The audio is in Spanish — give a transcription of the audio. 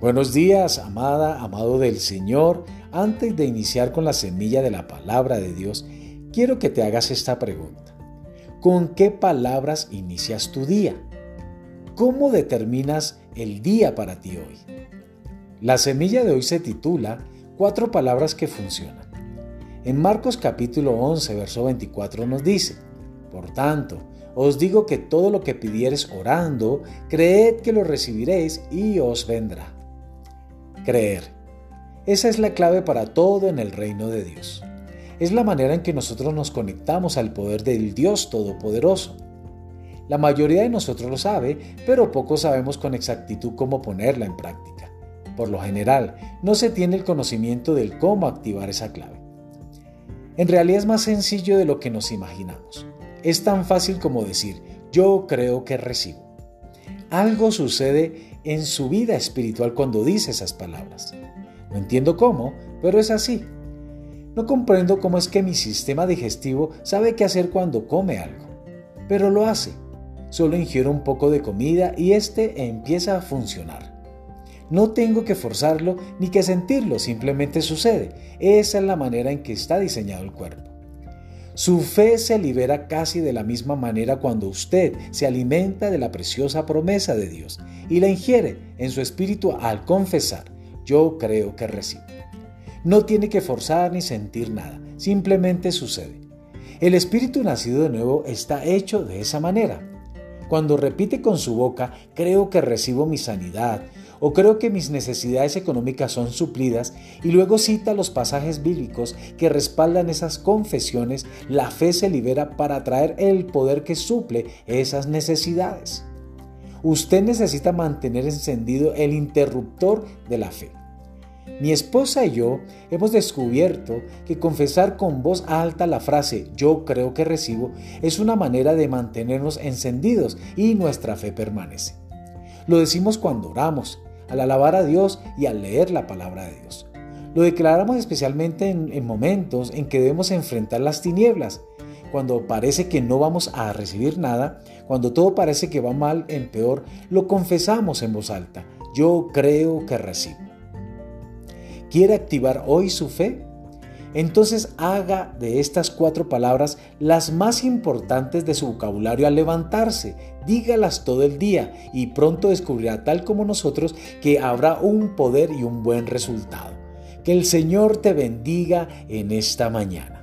Buenos días, amada, amado del Señor. Antes de iniciar con la semilla de la palabra de Dios, quiero que te hagas esta pregunta. ¿Con qué palabras inicias tu día? ¿Cómo determinas el día para ti hoy? La semilla de hoy se titula Cuatro palabras que funcionan. En Marcos capítulo 11, verso 24 nos dice, Por tanto, os digo que todo lo que pidieres orando, creed que lo recibiréis y os vendrá creer. Esa es la clave para todo en el reino de Dios. Es la manera en que nosotros nos conectamos al poder del Dios Todopoderoso. La mayoría de nosotros lo sabe, pero pocos sabemos con exactitud cómo ponerla en práctica. Por lo general, no se tiene el conocimiento del cómo activar esa clave. En realidad es más sencillo de lo que nos imaginamos. Es tan fácil como decir, yo creo que recibo. Algo sucede en su vida espiritual cuando dice esas palabras. No entiendo cómo, pero es así. No comprendo cómo es que mi sistema digestivo sabe qué hacer cuando come algo, pero lo hace. Solo ingiero un poco de comida y este empieza a funcionar. No tengo que forzarlo ni que sentirlo, simplemente sucede. Esa es la manera en que está diseñado el cuerpo. Su fe se libera casi de la misma manera cuando usted se alimenta de la preciosa promesa de Dios y la ingiere en su espíritu al confesar, yo creo que recibo. No tiene que forzar ni sentir nada, simplemente sucede. El espíritu nacido de nuevo está hecho de esa manera. Cuando repite con su boca, creo que recibo mi sanidad, o creo que mis necesidades económicas son suplidas y luego cita los pasajes bíblicos que respaldan esas confesiones, la fe se libera para atraer el poder que suple esas necesidades. Usted necesita mantener encendido el interruptor de la fe. Mi esposa y yo hemos descubierto que confesar con voz alta la frase yo creo que recibo es una manera de mantenernos encendidos y nuestra fe permanece. Lo decimos cuando oramos, al alabar a Dios y al leer la palabra de Dios. Lo declaramos especialmente en, momentos en que debemos enfrentar las tinieblas, cuando parece que no vamos a recibir nada, cuando todo parece que va mal en peor, lo confesamos en voz alta. Yo creo que recibo. ¿Quiere activar hoy su fe? Entonces haga de estas cuatro palabras las más importantes de su vocabulario al levantarse. Dígalas todo el día y pronto descubrirá, tal como nosotros, que habrá un poder y un buen resultado. Que el Señor te bendiga en esta mañana.